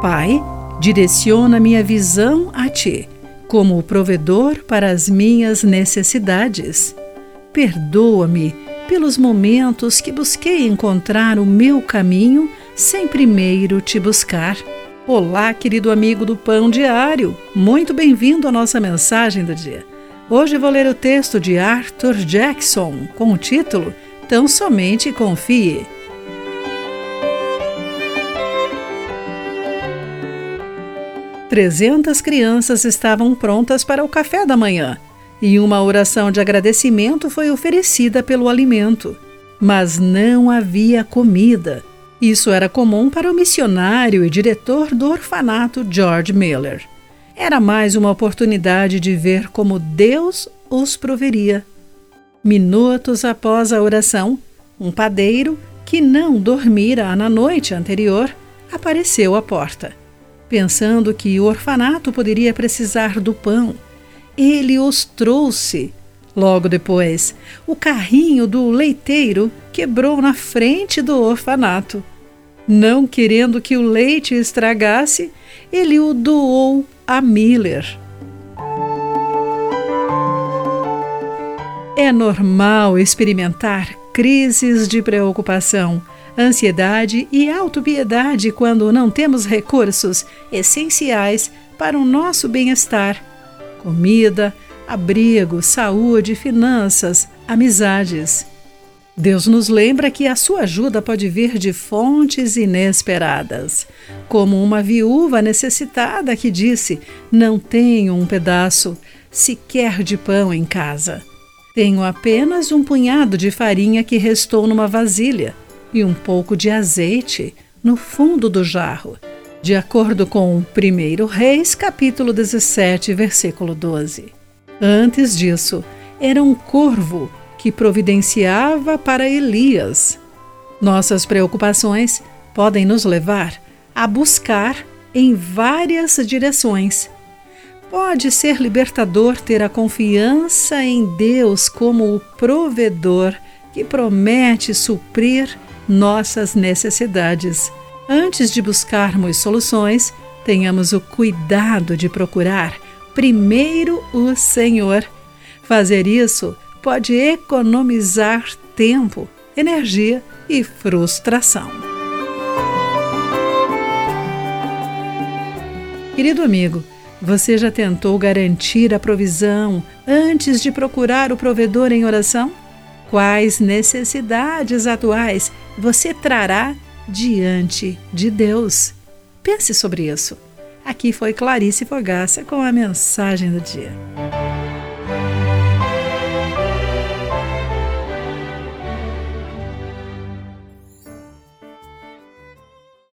Pai, direciona minha visão a Ti, como o provedor para as minhas necessidades. Perdoa-me pelos momentos que busquei encontrar o meu caminho sem primeiro te buscar. Olá, querido amigo do Pão Diário, muito bem-vindo à nossa mensagem do dia. Hoje vou ler o texto de Arthur Jackson com o título Tão Somente Confie. Trezentas crianças estavam prontas para o café da manhã e uma oração de agradecimento foi oferecida pelo alimento. Mas não havia comida. Isso era comum para o missionário e diretor do orfanato George Miller. Era mais uma oportunidade de ver como Deus os proveria. Minutos após a oração, um padeiro, que não dormira na noite anterior, apareceu à porta pensando que o orfanato poderia precisar do pão. Ele os trouxe. Logo depois, o carrinho do leiteiro quebrou na frente do orfanato. Não querendo que o leite estragasse, ele o doou a Miller. É normal experimentar crises de preocupação ansiedade e autopiedade quando não temos recursos essenciais para o nosso bem-estar: comida, abrigo, saúde, finanças, amizades. Deus nos lembra que a sua ajuda pode vir de fontes inesperadas, como uma viúva necessitada que disse: Não tenho um pedaço sequer de pão em casa. Tenho apenas um punhado de farinha que restou numa vasilha e um pouco de azeite no fundo do jarro, de acordo com 1 Reis, capítulo 17, versículo 12. Antes disso, era um corvo que providenciava para Elias. Nossas preocupações podem nos levar a buscar em várias direções. Pode ser libertador ter a confiança em Deus como o provedor que promete suprir nossas necessidades. Antes de buscarmos soluções, tenhamos o cuidado de procurar primeiro o Senhor. Fazer isso pode economizar tempo, energia e frustração. Querido amigo, você já tentou garantir a provisão antes de procurar o provedor em oração? Quais necessidades atuais você trará diante de Deus? Pense sobre isso. Aqui foi Clarice Fogaça com a mensagem do dia.